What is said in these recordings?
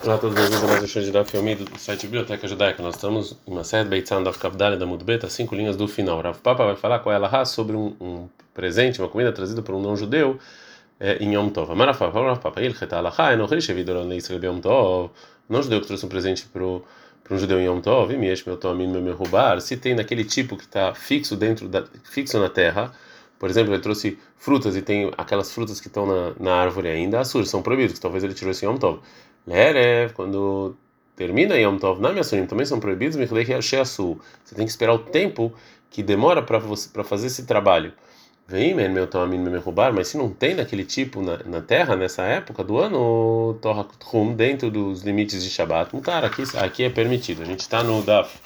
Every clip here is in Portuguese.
Olá a todos, bem-vindos a mais um show de Daf Yomi do site Biblioteca Judaica. Nós estamos em uma série Beitzan Daf Kabdale da Mudbeta, cinco linhas do final. Rav Papa vai falar com ela sobre um, um, presente, uma comida trazida por um não-judeu é, em Yom Tov. Amarafa, Rav Papa, il cheta alaha, enochish evidorone Israel Yom Tov. Não-judeu que trouxe um presente para um judeu em Yom Tov, miesh meu tomin meu roubar, se tem naquele tipo que está fixo dentro da, fixo na terra, por exemplo, ele trouxe frutas e tem aquelas frutas que estão na, na árvore ainda, assur, são proibidos, talvez ele tirou esse Yom Tov. Lerev, quando termina Yom Tov na Miasurim, também são proibidos, Você tem que esperar o tempo que demora para fazer esse trabalho. Vem, meu Toamin me roubar, mas se não tem daquele tipo na, na terra nessa época do ano, Torah Tchum, dentro dos limites de Shabbat, cara, aqui, aqui é permitido. A gente está no Daf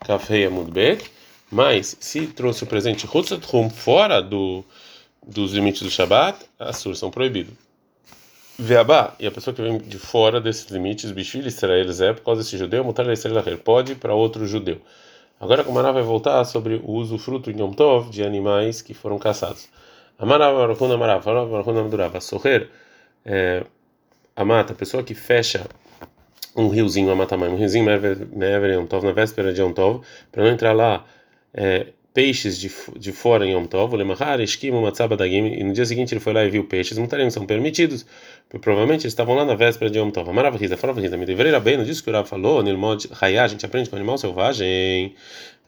Kafei Amudbet, mas se trouxe o presente Tchum fora do, dos limites do Shabbat, as suas são proibidos. Veabá, e a pessoa que vem de fora desses limites, Bishvil Israel é por causa desse judeu, mutar Israel pode para outro judeu. Agora a Mará vai voltar sobre o uso fruto em Yom Tov de animais que foram caçados. Amarav Arhuna Amarav, Arhuna Amdurav, Sorrer, é, a mata, a pessoa que fecha um riozinho, a mata um riozinho Mever Yom Tov, na véspera de Yom Tov, para não entrar lá. É, peixes de, de fora em Yom Tov, e no dia seguinte ele foi lá e viu peixes, mutarim são permitidos, provavelmente eles estavam lá na véspera de Yom Tov. Amarav Riza, falava Riza, me deveria bem, não disse que o Rav falou, Nilmod Hayá, a gente aprende com animal selvagem,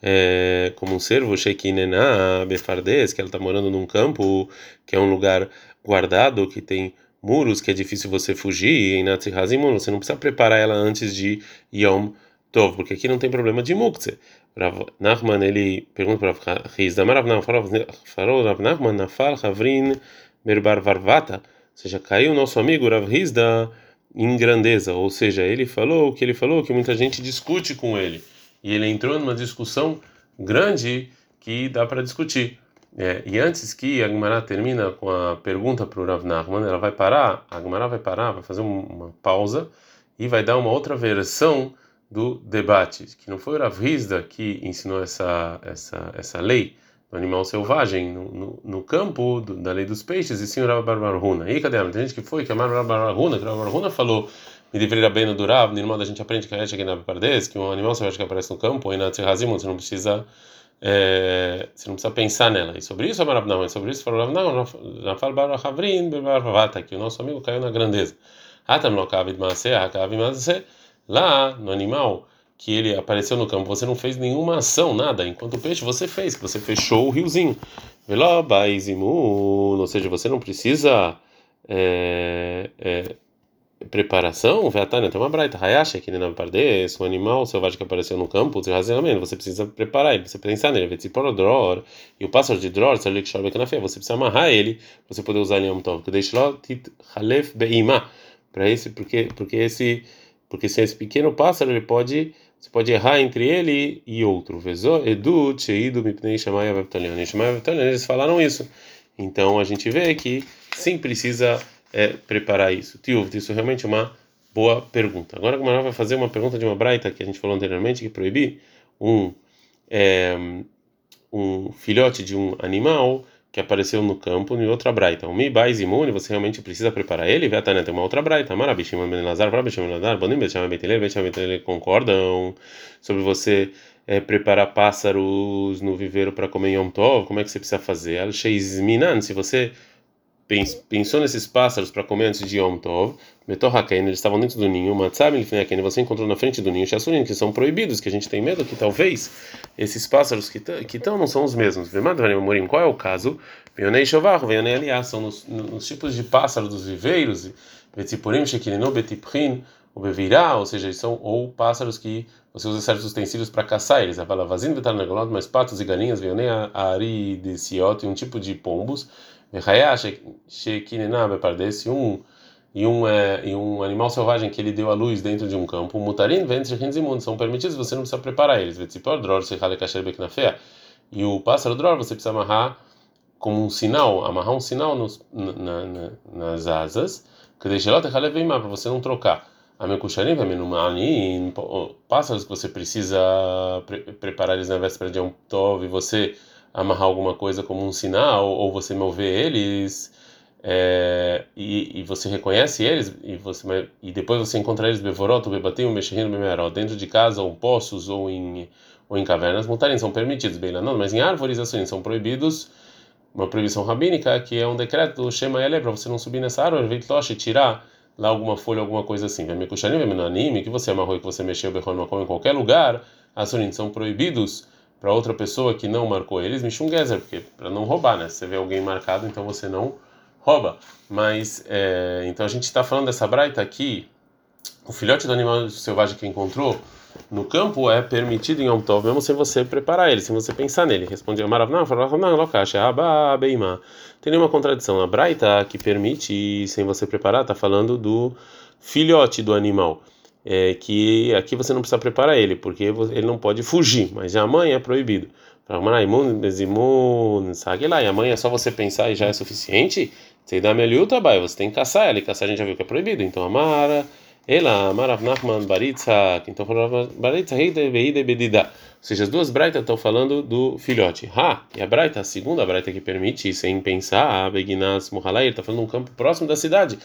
é, como um cervo, Sheikinená, Befardes, que ela está morando num campo, que é um lugar guardado, que tem muros, que é difícil você fugir, em Natsihazimun, você não precisa preparar ela antes de Yom Tov, porque aqui não tem problema de muktzeh. Rav Nachman ele pergunta para Rav Hizda, Rav Nachman falou Rav Nachman nafal Havrin Merbar Varvata, ou seja, caiu nosso amigo Rav Hizda em grandeza, ou seja, ele falou o que ele falou, que muita gente discute com ele, e ele entrou numa discussão grande que dá para discutir. É, e antes que a Gemara termina com a pergunta para o Rav Nachman, ela vai parar, a Gemara vai parar, vai fazer uma pausa e vai dar uma outra versão do debate, que não foi o Rav Hizda que ensinou essa essa essa lei do animal selvagem no, no, no campo do, da lei dos peixes, e sim o Rav Barbaruna. E cadê? Tem gente que foi que a Rav Barbaruna, que o Rav Barbaruna falou me deveria bem no Durav, no irmão da gente aprende que a gente na Pardes, que um animal selvagem que aparece no campo, e na Tzirrazimut, você não precisa é, você não precisa pensar nela. E sobre isso, Rav não, sobre isso falou não, Rafal Bar Havrin, que o nosso amigo caiu na grandeza. Atam no Kavid Maaseh, Hakavid Maaseh, Lá no animal que ele apareceu no campo, você não fez nenhuma ação, nada. Enquanto o peixe você fez, você fechou o riozinho. Ou seja, você não precisa é, é, preparação. Vetânia tem uma braita. Hayashi, que nem pardes, um animal selvagem que apareceu no campo, você precisa preparar ele, você pensar nele. dror E o pássaro de dror, você precisa amarrar ele, você poder usar ele em um tov. Deixa lá, para esse, porque, porque esse porque se é esse pequeno pássaro ele pode você pode errar entre ele e outro. Edu, Cheidu, Mipnei, Shamaya, Veptalion. eles falaram isso. Então a gente vê que sim precisa é, preparar isso. Tio, isso é realmente uma boa pergunta. Agora como ela vai fazer uma pergunta de uma braita que a gente falou anteriormente que proibir um é, um filhote de um animal que apareceu no campo em outra braita. O Mibais imune, você realmente precisa preparar ele? Vetana tem uma outra braita. Marabishima Ben Lazar, Varabishima Ben Lazar, Bonim Betchama Betelele, Betchama Betelele concordam sobre você é, preparar pássaros no viveiro para comer Yom Tov. Como é que você precisa fazer? Al-Sheizminan, se você pensou nesses pássaros para comer antes de Yom Tov, Metorhaken, eles estavam dentro do ninho, Matzab Ilfneaken, você encontrou na frente do ninho Shasurin, que são proibidos, que a gente tem medo que talvez esses pássaros que estão não são os mesmos. Morim, qual é o caso? Vionei Shovar, Vionei Aliá, são nos, nos, tipos de pássaros dos viveiros, Betipurim, Shekirino, Betiprin, o Bevirá, ou seja, são ou pássaros que você usa certos utensílios para caçar eles, a Valavazin, Betarnagolot, mais patos e galinhas, Vionei Ari de Siot, um tipo de pombos, se um e um é, e um animal selvagem que ele deu à luz dentro de um campo, rins imundos são permitidos, você não precisa preparar eles. E o pássaro dror você precisa amarrar como um sinal, amarrar um sinal nos, na, na, nas asas, que deixa lá para você não trocar. A mekucharim, pássaros que você precisa pre preparar eles na véspera de um tov e você amarrar alguma coisa como um sinal ou você mover eles é, e, e, você reconhece eles e você e depois você encontra eles bevoroto, bebatim, mexerino, bemeró, dentro de casa ou poços ou em ou em cavernas, mutarem são permitidos, bem não, mas em árvores assim são proibidos. Uma proibição rabínica que é um decreto do Shema Ele para você não subir nessa árvore, e tirar lá alguma folha, alguma coisa assim. Vem me kushanim, vem anime, que você amarrou e que você mexeu bechol em qualquer lugar, assurim são proibidos para outra pessoa que não marcou eles, mishum porque para não roubar, né? Você vê alguém marcado, então você não rouba. Mas, é, então a gente está falando dessa braita aqui, o filhote do animal selvagem que encontrou no campo é permitido em Yom mesmo sem você preparar ele, sem você pensar nele. Respondeu Marav, não, falava, não, locache, aba, beima. Tem nenhuma contradição. A braita que permite, sem você preparar, está falando do filhote do animal. É, que aqui você não precisa preparar ele, porque ele não pode fugir, mas a mãe é proibido. E a mãe é só você pensar e já é suficiente. Você dá melhor trabalho, você tem que caçar ela, e caçar a gente já viu que é proibido. Então, Amara, ela, Amarav Nachman, Baritza, então Baritza, Heide, Beide, Bedida. Ou seja, as duas braitas estão falando do filhote. Ha, e a braita, a segunda braita que permite, sem pensar, Beginas Muhalai, ele está falando um campo próximo da cidade,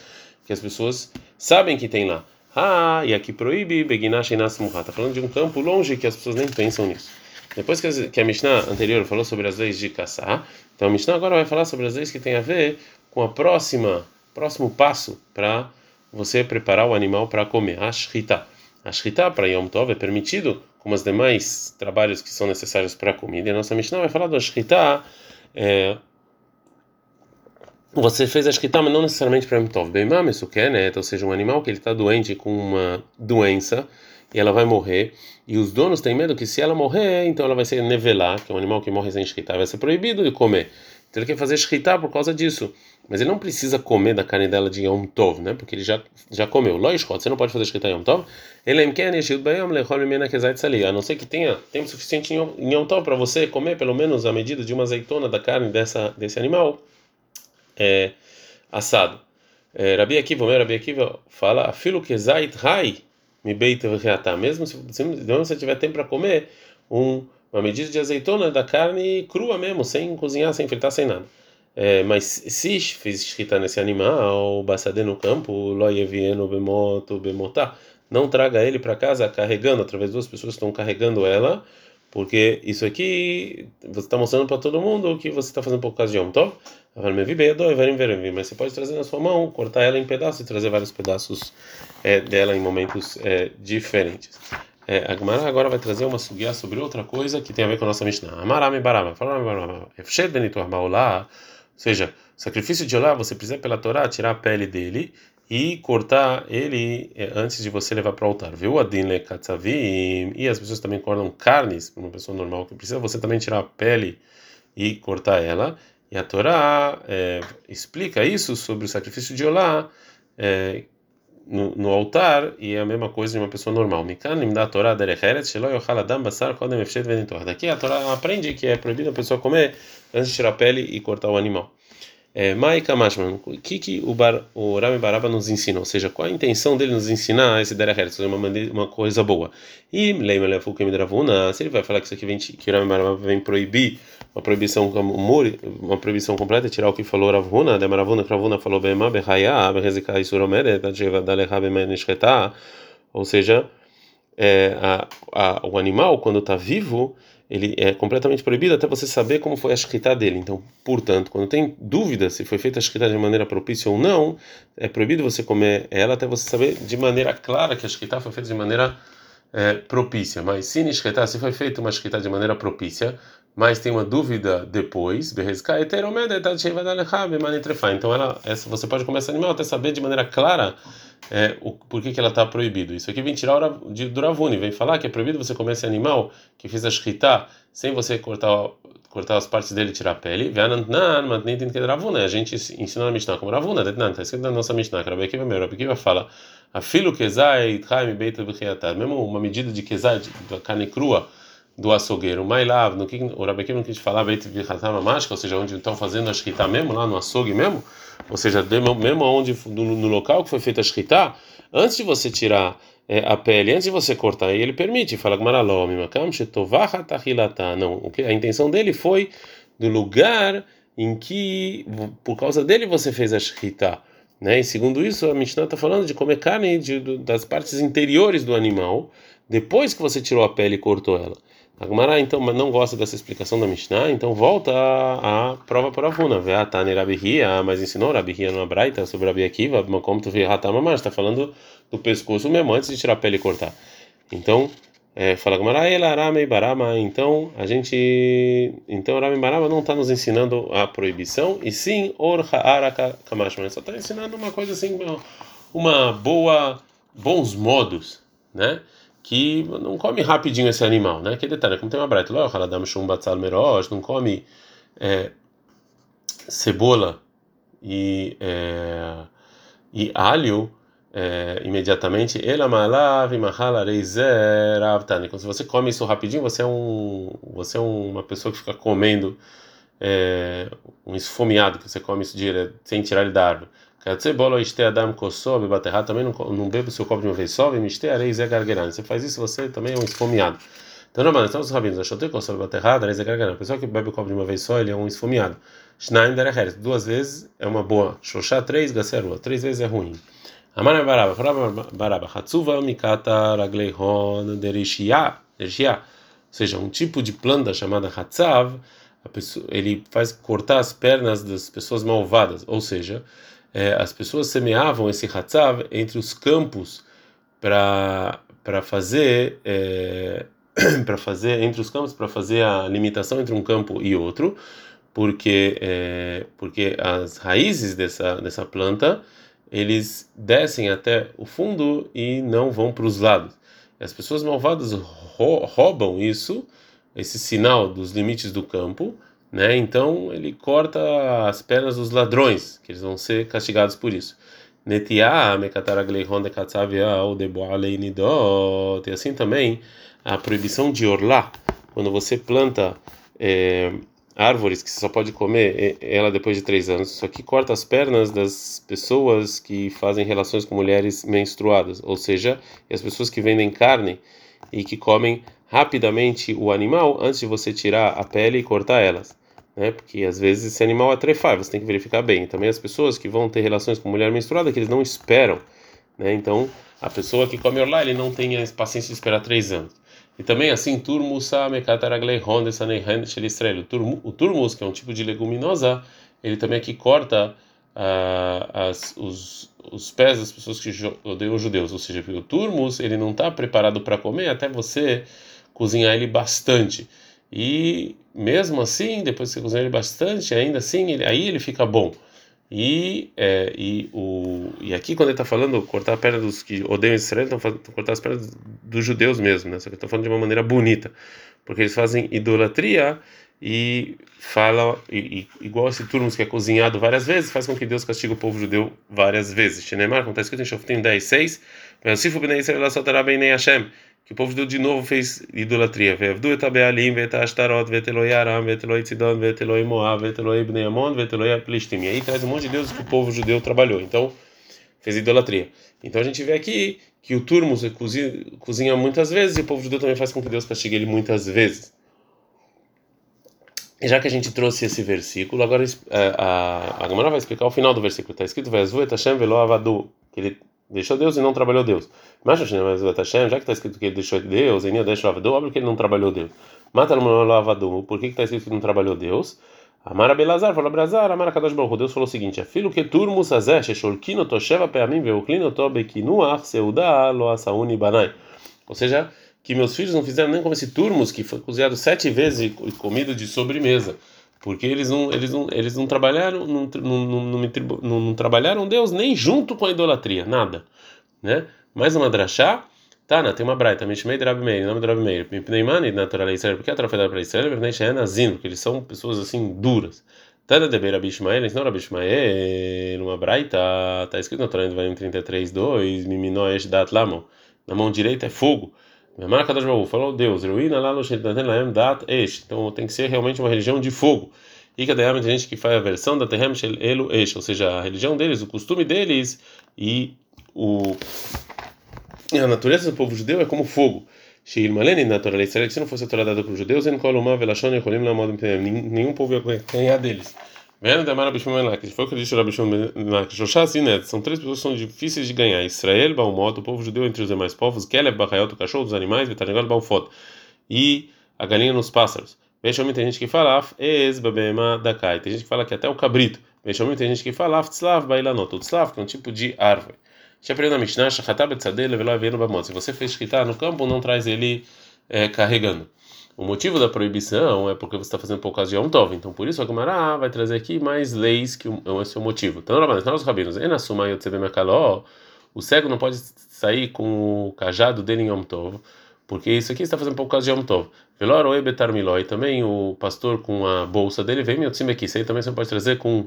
que as pessoas sabem que tem lá. Ah, e aqui proíbe Beginash Enas Muha. Está falando de um campo longe que as pessoas nem pensam nisso. Depois que a Mishnah anterior falou sobre as leis de caçar, então a Mishnah agora vai falar sobre as leis que tem a ver com a próxima, próximo passo para você preparar o animal para comer. A shrita. A shrita para Yom Tov é permitido, como os demais trabalhos que são necessários para a comida. E a nossa Mishnah vai falar da shrita. É, você fez a shrita, mas não necessariamente para Yom Tov. Bem, isso quer, né? Ou seja, um animal que ele está doente com uma doença e ela vai morrer. E os donos têm medo que se ela morrer, então ela vai ser nevelar, que é um animal que morre sem shkita, vai ser proibido de comer. Então ele quer fazer shkita por causa disso. Mas ele não precisa comer da carne dela de Yom Tov, né? Porque ele já, já comeu. Loishkot, você não pode fazer shkita Yom Tov. Ele a não ser que tenha tempo suficiente em Yom Tov para você comer pelo menos a medida de uma azeitona da carne dessa, desse animal é, assado. É, Rabi Akiva, meu Rabi Akiva fala, afilo que zait rai me mesmo se, se você tiver tempo para comer um, uma medida de azeitona da carne crua mesmo, sem cozinhar, sem fritar, sem nada. É, mas se fiz escrita nesse animal, basade no campo, loievieno bemoto bemotá, não traga ele para casa carregando, através de duas pessoas que estão carregando ela, porque isso aqui você está mostrando para todo mundo que você está fazendo por causa de Yom Tov. Mas você pode trazer na sua mão, cortar ela em pedaços e trazer vários pedaços é, dela em momentos é, diferentes. É, a Gemara agora vai trazer uma sugia sobre outra coisa que tem a ver com a nossa Mishnah. Barama, ou seja, sacrifício de Olá, você precisa pela Torá tirar a pele dele e cortar ele é, antes de você levar para o altar. Viu? Adin katzavim. E as pessoas também cortam carnes, para uma pessoa normal que precisa, você também tirar a pele e cortar ela. E a Torá é, explica isso sobre o sacrifício de Olá é, no, no, altar e é a mesma coisa de uma pessoa normal. Daqui a Torá aprende que é proibido a pessoa comer antes de tirar a pele e cortar o animal. É, Maika Mashman, o que, que o, bar, o Rami Baraba nos ensina? Ou seja, qual a intenção dele nos ensinar esse Derech Eretz, uma, uma coisa boa? E Leima Lefukim Dravuna, se ele vai falar que isso aqui vem, que o Rami Baraba vem proibir uma proibição uma proibição completa, tirar o que falou Ravuna, de Maravuna, que Ravuna falou Bema, Behaya, Behezika Isuromere, Tadjeva Daleha Bemenishketa, ou seja, é, a, a, o animal, quando está vivo, ele é completamente proibido até você saber como foi a escrita dele. Então, portanto, quando tem dúvida se foi feita a escrita de maneira propícia ou não, é proibido você comer ela até você saber de maneira clara que a escrita foi feita de maneira é, propícia. Mas se escrita, se foi feita uma escrita de maneira propícia, mas tem uma dúvida depois, então ela, essa, você pode comer esse animal até saber de maneira clara é, o, por que, que ela está proibido. Isso aqui vem tirar o de, do Ravuni, vem falar que é proibido você comer esse animal que fez a shkita sem você cortar cortar as partes dele e tirar a pele. A gente ensina na Mishnah como Ravuna, está escrito na nossa Mishnah, que Rabi Akiva fala, afilo kezai mesmo uma medida de kezai, da carne crua, do açougueiro. Mailav, no que o Akiva não quis falar, ou seja, onde estão fazendo a shkita mesmo, lá no açougue mesmo, ou seja, mesmo onde no, no local que foi feita a shkita, antes de você tirar é, a pele, antes de você cortar, ele permite, fala não, a intenção dele foi do lugar em que por causa dele você fez a shkita. Né? E segundo isso, a Mishnah está falando de comer carne de, das partes interiores do animal depois que você tirou a pele e cortou ela. A Gemara então não gosta dessa explicação da Mishnah, então volta à, prova por Avuna. Veatane Rabihia, mas ensinou Rabihia numa braita sobre Rabi Akiva, como tu Hatamamar, está falando do pescoço mesmo antes de tirar a pele e cortar. Então, é, fala Gemara, Elarame Barama, então a gente. Então Rame Barama não está nos ensinando a proibição, e sim Orha Araka Kamashman, só está ensinando uma coisa assim, uma boa. bons modos, né? Que não come rapidinho esse animal, né? Que detalhe, como tem uma breta, não come é, cebola e, é, e alho é, imediatamente. Ela malav Então, se você come isso rapidinho, você é um, você é uma pessoa que fica comendo é, um esfomeado, que você come isso direto, sem tirar ele da árvore. Também não, bebe o seu copo de uma vez só, Você faz isso, você também é um esfomeado. Então, não, então os rabinos, achou que a pessoa que bebe o copo de uma vez só, ele é um esfomeado. Shnaim derecher, duas vezes é uma boa. Xoxá, três, gacerua, três vezes é ruim. Amar baraba, baraba, hatsuva, mikata, ragleihon, derishia, derishia. Ou seja, um tipo de planta chamada hatzav, pessoa, ele faz cortar as pernas das pessoas malvadas, ou seja, é, as pessoas semeavam esse hatzav entre os campos para para fazer é, para fazer entre os campos para fazer a limitação entre um campo e outro porque é, porque as raízes dessa dessa planta eles descem até o fundo e não vão para os lados as pessoas malvadas roubam isso esse sinal dos limites do campo né? Então ele corta as pernas dos ladrões, que eles vão ser castigados por isso. E assim também a proibição de orlar, quando você planta é, árvores que você só pode comer ela depois de três anos. Isso aqui corta as pernas das pessoas que fazem relações com mulheres menstruadas, ou seja, as pessoas que vendem carne e que comem rapidamente o animal antes de você tirar a pele e cortar elas né? Porque às vezes esse animal é você tem que verificar bem. Também as pessoas que vão ter relações com mulher menstruada que eles não esperam, né? Então a pessoa que come orlar ele não tem a paciência de esperar três anos. E também assim, shelistrel. O turmus, que é um tipo de leguminosa, ele também aqui corta uh, as, os, os pés das pessoas que odeiam os judeus. Ou seja, o turmus ele não está preparado para comer até você cozinhar ele bastante. E mesmo assim, depois que você cozinha ele bastante, ainda assim, ele, aí ele fica bom. E, é, e, o, e aqui, quando ele está falando cortar a perna dos que odeiam Israel, estão cortar as pernas dos judeus mesmo, né? Só que estão falando de uma maneira bonita, porque eles fazem idolatria e falam, e, e, igual esse turno que é cozinhado várias vezes, faz com que Deus castigue o povo judeu várias vezes. Shinemar, como está escrito em Shoftim 10, 6, que o povo judeu de novo fez idolatria. Ve'avdu et ha'be'alim ve'et ha'ashtarot ve'et Eloi Aram ve'et Eloi Tzidon ve'et Eloi Moab ve'et Eloi Bnei Amon ve'et Eloi Aplistim. E aí traz um monte de deuses que o povo judeu trabalhou. Então, fez idolatria. Então a gente vê aqui que o turmus cozinha, cozinha muitas vezes e o povo judeu também faz com que Deus castigue ele muitas vezes. E já que a gente trouxe esse versículo, agora a, a, a Gamara vai explicar o final do versículo. Está escrito: Ve'azvu et Hashem ve'lo avadu. Que ele deixou Deus e não trabalhou Deus. Mas já que está escrito que ele deixou Deus, e deixou lavador, óbvio que ele não trabalhou Deus. Mata lavador, por que está escrito que não trabalhou Deus? Amara Belazar falou Belazar, Amara Kadosh Baruch Deus falou o seguinte: Filho que turmus azeh, shesholkino tosheva peamim veuklino to bekinuach seuda lo asauni banai. Ou seja, que meus filhos não fizeram nem como esse turmus que foi cozinhado sete vezes e comido de sobremesa porque eles não eles não eles não trabalharam não, não, não, não, não trabalharam Deus nem junto com a idolatria nada né? Mais uma drachá tá na tem uma braita mishmei meir nome drab meir pneimani natural Israel porque a troféu para Israel? Vernei she'enazin porque eles são pessoas assim duras. Tada de Beira Bishmael, não Rabi Ishmael, numa braita, tá escrito no Torá em 33, 2, Miminó Esh Dat Lamo, na mão direita é fogo, Marca das Baú, falou Deus, lá no. Então tem que ser realmente uma religião de fogo. E que tem gente que faz a versão da Terem Shel Elu Esh, ou seja, a religião deles, o costume deles e o a natureza do povo judeu é como fogo. Se não fosse a Torá dada para os judeus, nenhum povo ia ganhar deles. O que o são três pessoas que são difíceis de ganhar: Israel, Baumot, o povo judeu entre os demais povos, Keleb, Bachayot, o cachorro dos animais, Vetanegal, Baufot, e a galinha nos pássaros. Benjamin tem gente que fala Ez, Babema, Dakai, tem gente que fala que até o cabrito. Benjamin tem gente que fala Af, Tzlav, Bailanot, o Tzlav, que é um tipo de árvore. Já aprendeu na Mishnah, Shachatab, Tzadel, Leveló, Veno, Bamot. Se você fez escritar no campo, não traz ele é, carregando. O motivo da proibição é porque você está fazendo por causa de Yom Tov. Então, por isso, a Gemara vai trazer aqui mais leis que é o motivo. Então, os rabinos, o cego não pode sair com o cajado dele em Yom Tov, porque isso aqui está fazendo por causa de Yom Tov. Velor betar miloi, também o pastor com a bolsa dele vem time aqui. Isso aí também você pode trazer com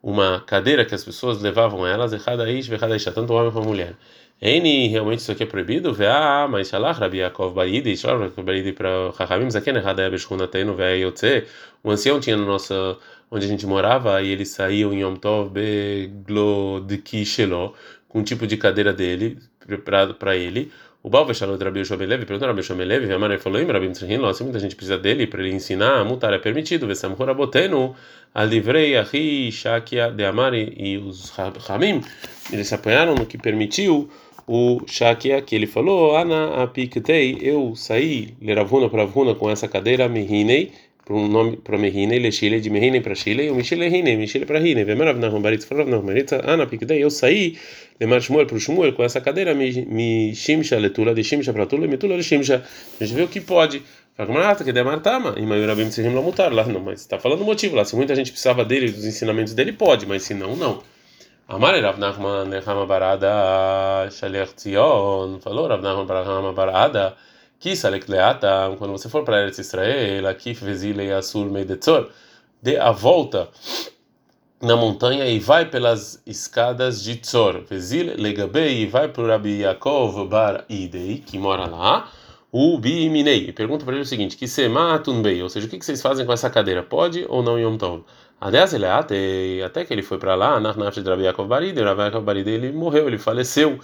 uma cadeira que as pessoas levavam elas, errada ish, errada tanto homem como mulher. Eni, realmente isso aqui é proibido? Vá, mas Shalach, Rabi Yaakov Baridi, Shalach Yaakov Baridi para Chachamim, Zaken, errada é Beshkunatenu, Vá Yotze. O ancião tinha no nosso, onde a gente morava, e ele saía em Yom Tov Beglodki Shelo, com um tipo de cadeira dele, preparado para ele. O Baal Veshalot Rabi Yoshua Belev, perguntou Rabi Yoshua Belev, e a Maria falou, Rabi Tzrihin, nossa, muita gente precisa dele para ele ensinar, mutar é permitido, Vesam Horabotenu, Alivrei, Ahi, Shakia, de Amari, e os Ramim, eles se apanharam no que permitiu o Shakia que ele falou, Ana apiktei, eu saí, leravuna para Ravuna com essa cadeira, Mehinei, para um nome para Mehinei, Lechile, de Mehinei para Chile, e o Michele Hinei, Michele para Hinei, Vemarav Nahum Baritz, Farav Nahum Baritz, Ana apiktei, eu saí, Lemar Shmuel para o Shmuel com essa cadeira, me Shimsha, Letula, de Shimsha para Tula, Metula, de Shimsha, a gente vê o que pode. Fala que demartama, e Mayurabim Sehim Lamutar, lá não, mas está falando o motivo lá, se muita gente precisava dele, dos ensinamentos dele, pode, mas se não, não. Amar Rav Nachman Nechama Barada Shaliach Tzion falou Rav Nachman Barahama Barada que Salek Leata quando você for para Eretz Israel aqui Vezile Asul Meidetzor dê a volta na montanha e vai pelas escadas de Tzor Vezile Legabei e vai para o Rabi Yaakov Bar Idei que mora lá o Biminei pergunta para ele o seguinte que Sematun ou seja o que vocês fazem com essa cadeira pode ou não Yom Tov até que ele foi para lá, na Nafsh de Rabi Yaakov Baride, Rabi Yaakov Baride ele morreu, ele faleceu.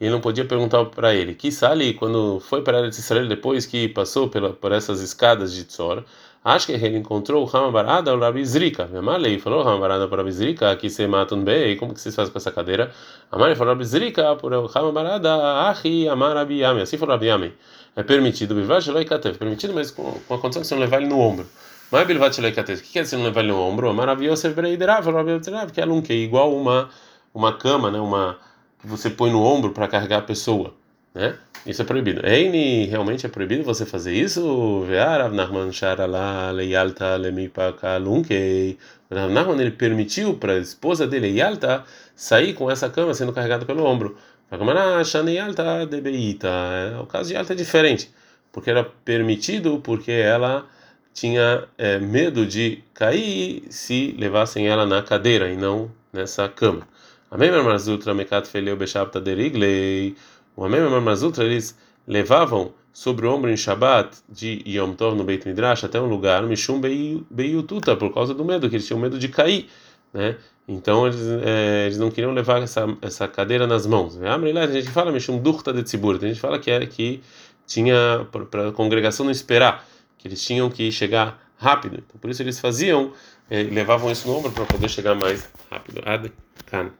E não podia perguntar para ele. Que Sali, quando foi para Israel, depois que passou pela, por essas escadas de Tzor, acho que ele encontrou o Hama Barada, o Rabi Zrika. Amalei falou Hama Barada para Rabi Zrika, que se mata um bem, como que vocês fazem com essa cadeira? Amalei falou Rabi Zrika, por Hama Barada, Ahi Amar Rabi Yami. Assim falou Rabi Yami. É permitido, é permitido, mas com, com a condição que você não levar ele no ombro. Mas Bilvat Shelekates, o que quer dizer não levar ele no ombro? Maravilhoso que é um que é igual uma uma cama, né? Uma que você põe no ombro para carregar a pessoa, né? Isso é proibido. Eini, realmente é proibido você fazer isso? Nachman ele permitiu para a esposa dele, Yalta, sair com essa cama sendo carregada pelo ombro. É, o caso de Yalta é diferente, porque era permitido porque ela tinha é, medo de cair se levassem ela na cadeira e não nessa cama. Amém, Marmazutra, Mekat Feleu Bechapta Deriglei. O Amém, Marmazutra, eles levavam sobre o ombro em Shabat de Yom Tov no Beit Midrash até um lugar, Mishum Beiututa, por causa do medo, que eles tinham medo de cair, né? Então eles, é, eles não queriam levar essa, essa cadeira nas mãos. A gente fala Mishum Durta de Tzibur, a gente fala que era que tinha para a congregação não esperar que eles tinham que chegar rápido. Então, por isso eles faziam, eh, levavam isso no ombro para poder chegar mais rápido. Ad can.